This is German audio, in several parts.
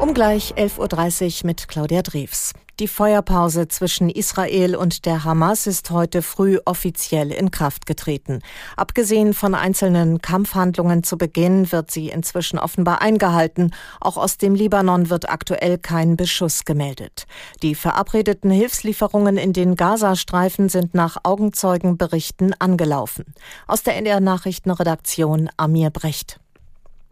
Um gleich 11.30 Uhr mit Claudia Drews. Die Feuerpause zwischen Israel und der Hamas ist heute früh offiziell in Kraft getreten. Abgesehen von einzelnen Kampfhandlungen zu Beginn wird sie inzwischen offenbar eingehalten. Auch aus dem Libanon wird aktuell kein Beschuss gemeldet. Die verabredeten Hilfslieferungen in den Gazastreifen sind nach Augenzeugenberichten angelaufen. Aus der NDR Nachrichtenredaktion Amir Brecht.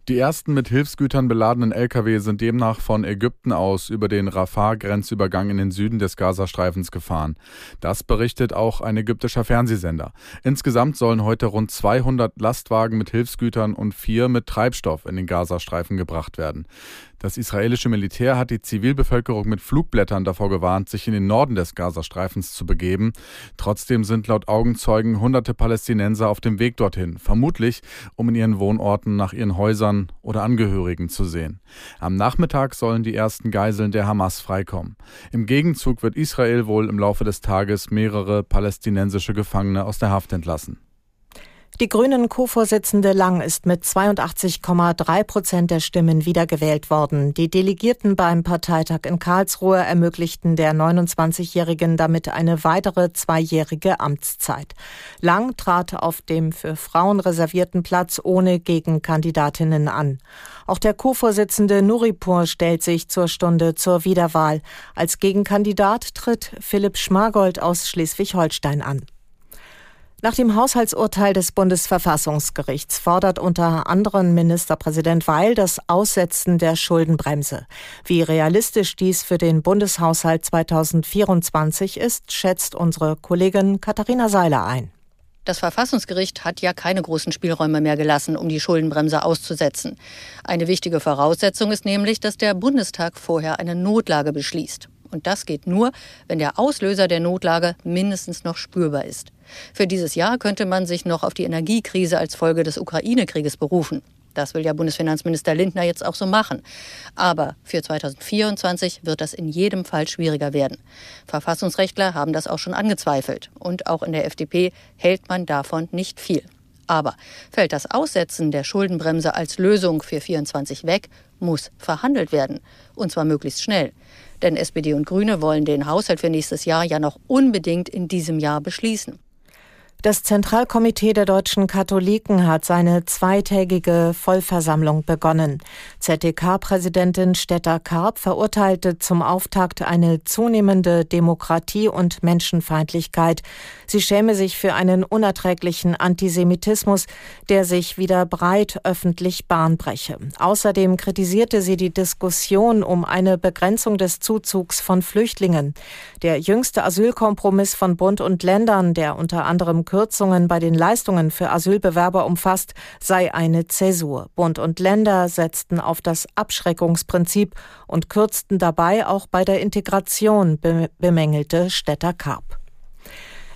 Die ersten mit Hilfsgütern beladenen Lkw sind demnach von Ägypten aus über den Rafah-Grenzübergang in den Süden des Gazastreifens gefahren. Das berichtet auch ein ägyptischer Fernsehsender. Insgesamt sollen heute rund 200 Lastwagen mit Hilfsgütern und vier mit Treibstoff in den Gazastreifen gebracht werden. Das israelische Militär hat die Zivilbevölkerung mit Flugblättern davor gewarnt, sich in den Norden des Gazastreifens zu begeben. Trotzdem sind laut Augenzeugen hunderte Palästinenser auf dem Weg dorthin, vermutlich um in ihren Wohnorten nach ihren Häusern oder Angehörigen zu sehen. Am Nachmittag sollen die ersten Geiseln der Hamas freikommen. Im Gegenzug wird Israel wohl im Laufe des Tages mehrere palästinensische Gefangene aus der Haft entlassen. Die Grünen Co-Vorsitzende Lang ist mit 82,3 Prozent der Stimmen wiedergewählt worden. Die Delegierten beim Parteitag in Karlsruhe ermöglichten der 29-Jährigen damit eine weitere zweijährige Amtszeit. Lang trat auf dem für Frauen reservierten Platz ohne Gegenkandidatinnen an. Auch der Co-Vorsitzende Nuripur stellt sich zur Stunde zur Wiederwahl. Als Gegenkandidat tritt Philipp Schmargold aus Schleswig-Holstein an. Nach dem Haushaltsurteil des Bundesverfassungsgerichts fordert unter anderem Ministerpräsident Weil das Aussetzen der Schuldenbremse. Wie realistisch dies für den Bundeshaushalt 2024 ist, schätzt unsere Kollegin Katharina Seiler ein. Das Verfassungsgericht hat ja keine großen Spielräume mehr gelassen, um die Schuldenbremse auszusetzen. Eine wichtige Voraussetzung ist nämlich, dass der Bundestag vorher eine Notlage beschließt. Und das geht nur, wenn der Auslöser der Notlage mindestens noch spürbar ist. Für dieses Jahr könnte man sich noch auf die Energiekrise als Folge des Ukraine-Krieges berufen. Das will ja Bundesfinanzminister Lindner jetzt auch so machen. Aber für 2024 wird das in jedem Fall schwieriger werden. Verfassungsrechtler haben das auch schon angezweifelt. Und auch in der FDP hält man davon nicht viel. Aber fällt das Aussetzen der Schuldenbremse als Lösung für 24 weg, muss verhandelt werden. Und zwar möglichst schnell. Denn SPD und Grüne wollen den Haushalt für nächstes Jahr ja noch unbedingt in diesem Jahr beschließen. Das Zentralkomitee der deutschen Katholiken hat seine zweitägige Vollversammlung begonnen. ZDK-Präsidentin Stetter Karp verurteilte zum Auftakt eine zunehmende Demokratie- und Menschenfeindlichkeit. Sie schäme sich für einen unerträglichen Antisemitismus, der sich wieder breit öffentlich Bahn breche. Außerdem kritisierte sie die Diskussion um eine Begrenzung des Zuzugs von Flüchtlingen. Der jüngste Asylkompromiss von Bund und Ländern, der unter anderem Kürzungen bei den Leistungen für Asylbewerber umfasst, sei eine Zäsur. Bund und Länder setzten auf das Abschreckungsprinzip und kürzten dabei auch bei der Integration, bemängelte Städter Karp.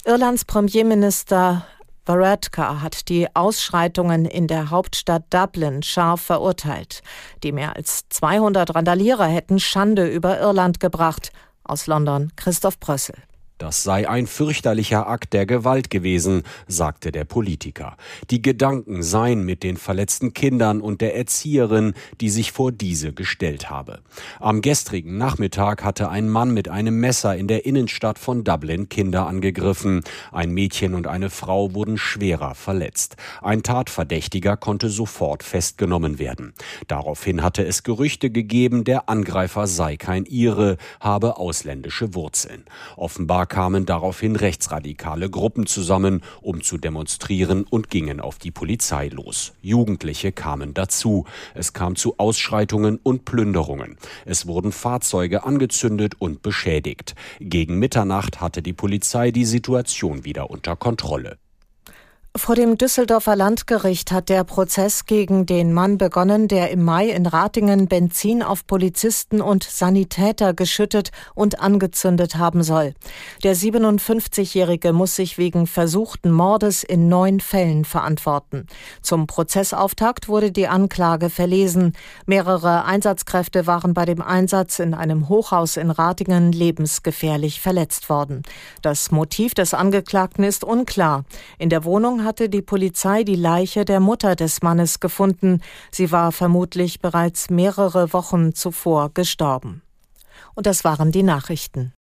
Irlands Premierminister Varadkar hat die Ausschreitungen in der Hauptstadt Dublin scharf verurteilt. Die mehr als 200 Randalierer hätten Schande über Irland gebracht. Aus London Christoph Brössel. Das sei ein fürchterlicher Akt der Gewalt gewesen, sagte der Politiker. Die Gedanken seien mit den verletzten Kindern und der Erzieherin, die sich vor diese gestellt habe. Am gestrigen Nachmittag hatte ein Mann mit einem Messer in der Innenstadt von Dublin Kinder angegriffen. Ein Mädchen und eine Frau wurden schwerer verletzt. Ein Tatverdächtiger konnte sofort festgenommen werden. Daraufhin hatte es Gerüchte gegeben, der Angreifer sei kein Ire, habe ausländische Wurzeln. Offenbar kamen daraufhin rechtsradikale Gruppen zusammen, um zu demonstrieren und gingen auf die Polizei los. Jugendliche kamen dazu. Es kam zu Ausschreitungen und Plünderungen. Es wurden Fahrzeuge angezündet und beschädigt. Gegen Mitternacht hatte die Polizei die Situation wieder unter Kontrolle. Vor dem Düsseldorfer Landgericht hat der Prozess gegen den Mann begonnen, der im Mai in Ratingen Benzin auf Polizisten und Sanitäter geschüttet und angezündet haben soll. Der 57-Jährige muss sich wegen versuchten Mordes in neun Fällen verantworten. Zum Prozessauftakt wurde die Anklage verlesen. Mehrere Einsatzkräfte waren bei dem Einsatz in einem Hochhaus in Ratingen lebensgefährlich verletzt worden. Das Motiv des Angeklagten ist unklar. In der Wohnung Hatte die Polizei die Leiche der Mutter des Mannes gefunden. Sie war vermutlich bereits mehrere Wochen zuvor gestorben. Und das waren die Nachrichten.